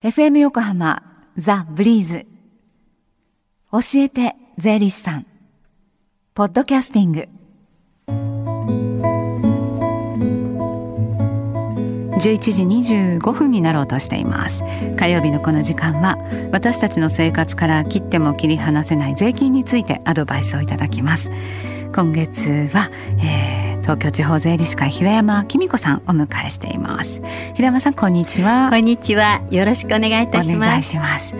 FM 横浜ザ・ブリーズ。教えて税理士さん。ポッドキャスティング。11時25分になろうとしています。火曜日のこの時間は私たちの生活から切っても切り離せない税金についてアドバイスをいただきます。今月は、えー東京地方税理士会平山紀美子さんお迎えしています。平山さんこんにちは。こんにちは。よろしくお願いいたします。お願いします。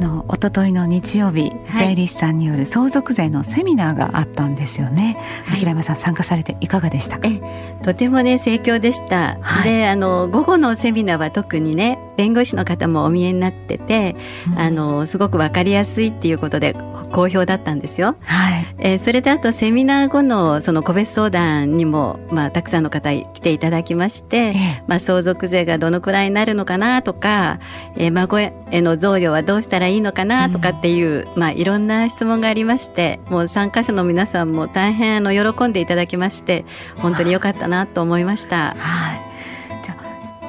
あの一昨日の日曜日、はい、税理士さんによる相続税のセミナーがあったんですよね、はい、平山さん参加されていかがでしたか？とてもね盛況でした、はい、であの午後のセミナーは特にね弁護士の方もお見えになってて、うん、あのすごくわかりやすいっていうことで好評だったんですよ。はい、えー、それであとセミナー後のその個別相談にもまあたくさんの方来ていただきまして、えー、まあ相続税がどのくらいになるのかなとか、えー、孫への贈与はどうしたらいいのかなとかっていう、うん、まあいろんな質問がありまして、もう参加者の皆さんも大変あの喜んでいただきまして、本当に良かったなと思いました。はい。じゃ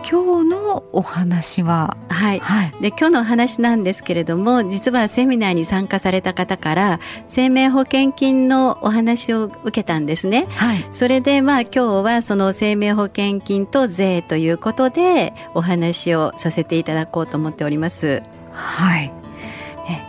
今日のお話は、はい、はい、で今日のお話なんですけれども実はセミナーに参加された方から生命保険金のお話を受けたんですね。はい、それでまあ今日はその生命保険金と税ということでお話をさせていただこうと思っております。はい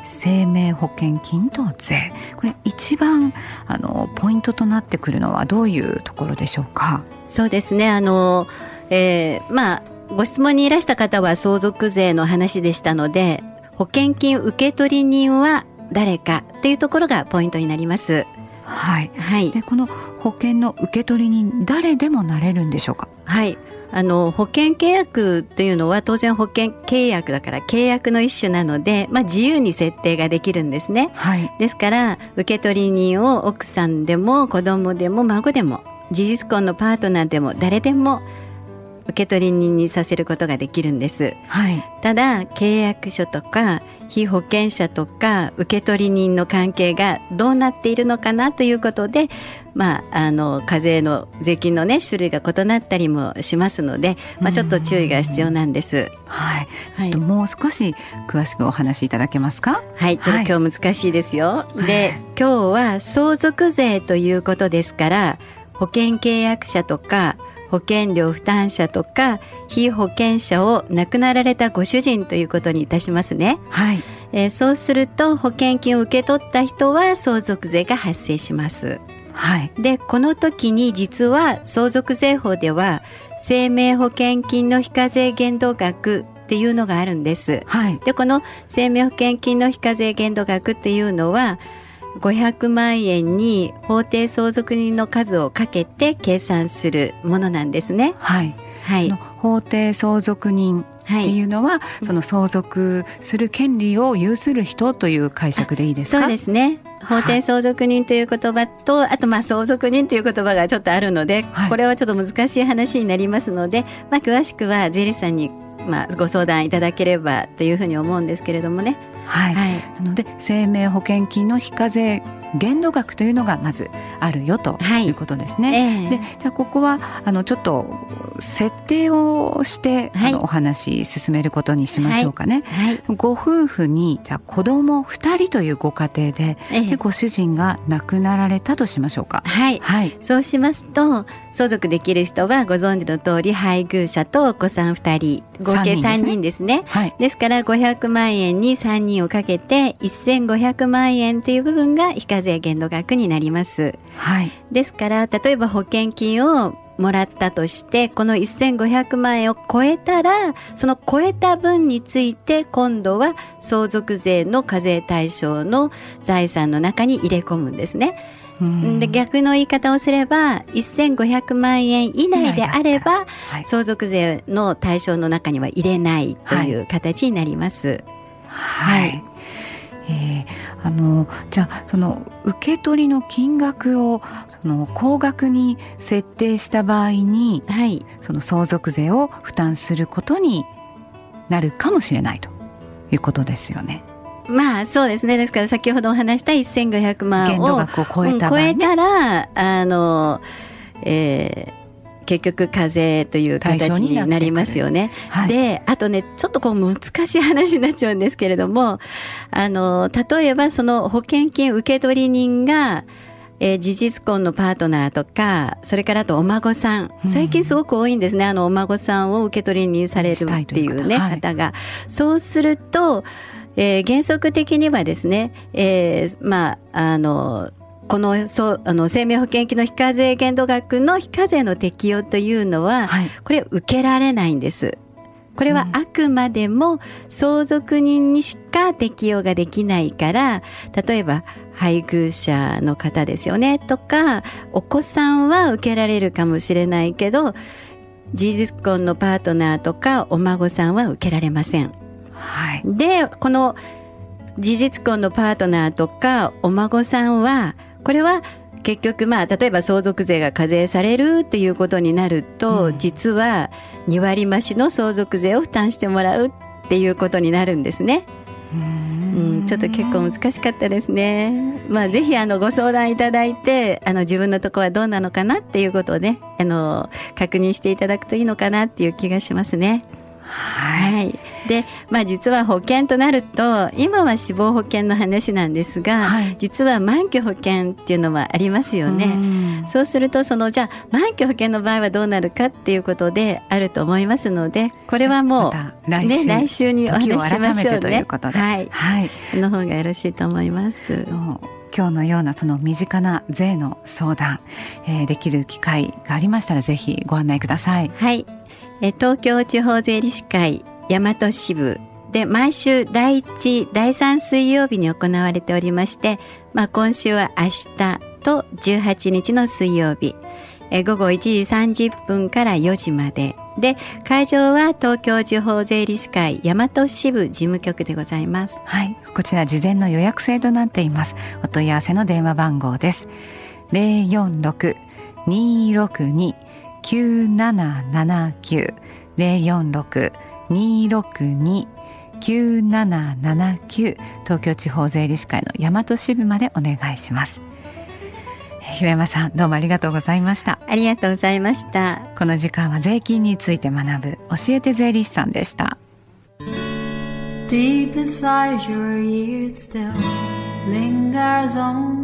生命保険金と税。これ一番あのポイントとなってくるのはどういうところでしょうか？そうですね。あの、えー、まあご質問にいらした方は相続税の話でしたので保険金受取人は誰かっていうところがポイントになります。はい、はい、でこの保険の受取人誰でもなれるんでしょうか？はいあの保険契約というのは当然保険契約だから契約の一種なので、まあ、自由に設定ができるんですね、はい、ですから受取人を奥さんでも子供でも孫でも事実婚のパートナーでも誰でも受取人にさせることができるんです、はい、ただ契約書とか被保険者とか受取人の関係がどうなっているのかなということで、まあ、あの課税の税金の、ね、種類が異なったりもしますので、まあ、ちょっと注意が必要なんです。はい、ちょっともう少し詳しくお話しいただけますか？はい、ちょっと今日難しいですよ。はい、で、今日は相続税ということですから、保険契約者とか保険料負担者とか被保険者を亡くなられたご主人ということにいたしますね。はい。えー、そうすると保険金を受け取った人は相続税が発生します。はい。でこの時に実は相続税法では生命保険金の非課税限度額っていうのがあるんです。はい。でこの生命保険金の非課税限度額っていうのは500万円に法定相続人の数をかけて計算するものなんですね。はい。はい。法定相続人っていうのは、はい、その相続する権利を有する人という解釈でいいですか？そうですね。法定相続人という言葉と、はい、あとまあ相続人という言葉がちょっとあるので、はい、これはちょっと難しい話になりますので、まあ詳しくは税理士さんにまあご相談いただければというふうに思うんですけれどもね。はい、はい、なので生命保険金の非課税限度額というのがまずあるよとい。うことですね。はいえ。ー、でじゃあここはあのちょっと設定をして、はい、あのお話進めることにしましょうかね。はい、ご夫婦にじゃあ子供2人というご家庭でえー、でご主人が亡くなられたとしましょうか。はい、はい、そうしますと相続できる人はご存知の通り配偶者とお子さん2人合計3人ですね。はい、ですから500万円に3人をかけて1500万円という部分が非課税限度額になります。はい、ですから例えば保険金をもらったとしてこの1500万円を超えたらその超えた分について今度は相続税の課税対象の財産の中に入れ込むんですね。で逆の言い方をすれば1500万円以内であれば、はい、相続税の対象の中には入れないという形になります。はい、はい。えー、あのじゃあその受け取りの金額をその高額に設定した場合に、はい、その相続税を負担することになるかもしれないということですよね。まあそうですね。ですから先ほどお話した1500万を超えた、ね、超えたらあの、えー結局風邪という形になりますよね。はい、であとねちょっとこう難しい話になっちゃうんですけれどもあの例えばその保険金受取人がえー、事実婚のパートナーとかそれからあとお孫さん。最近すごく多いんですね、うん、あのお孫さんを受け取りにされるっていうね、はい、方が。そうすると、えー、原則的にはですね、えー、まああのこのそうあの生命保険金の非課税限度額の非課税の適用というのは、はい、これ受けられないんです。これはあくまでも相続人にしか適用ができないから例えば配偶者の方ですよねとかお子さんは受けられるかもしれないけど事実婚のパートナーとかお孫さんは受けられません。はい、でこの事実婚のパートナーとかお孫さんはこれは結局まあ例えば相続税が課税されるっていうことになると、うん、実は2割増しの相続税を負担してもらうっていうことになるんですね。うん、ちょっと結構難しかったですね。まあぜひあのご相談いただいて、あの自分のとこはどうなのかなっていうことをね、あの確認していただくといいのかなっていう気がしますね。はい、はい。で、まあ、実は保険となると今は死亡保険の話なんですが、はい、実は満期保険っていうのはありますよね。そうするとそのじゃあ満期保険の場合はどうなるかっていうことであると思いますのでこれはもう、ま、来週,、ね、来週にお話ししましょうね。はい、はい、の方がよろしいと思います。今日のようなその身近な税の相談、えー、できる機会がありましたらぜひご案内ください。はい、え東京地方税理士会大和支部で毎週第1第3水曜日に行われておりまして、まあ、今週は明日と18日の水曜日え午後1時30分から4時まで。で会場は東京地方税理士会大和支部事務局でございます。はい。こちら事前の予約制となっています。お問い合わせの電話番号です。0462627 046 262-9779東京地方税理士会の大和支部までお願いします。平山さんどうもありがとうございました。ありがとうございました。この時間は税金について学ぶ教えて税理士さんでした。Deep inside your ears still lingers on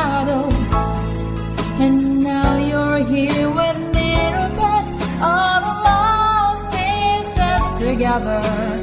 other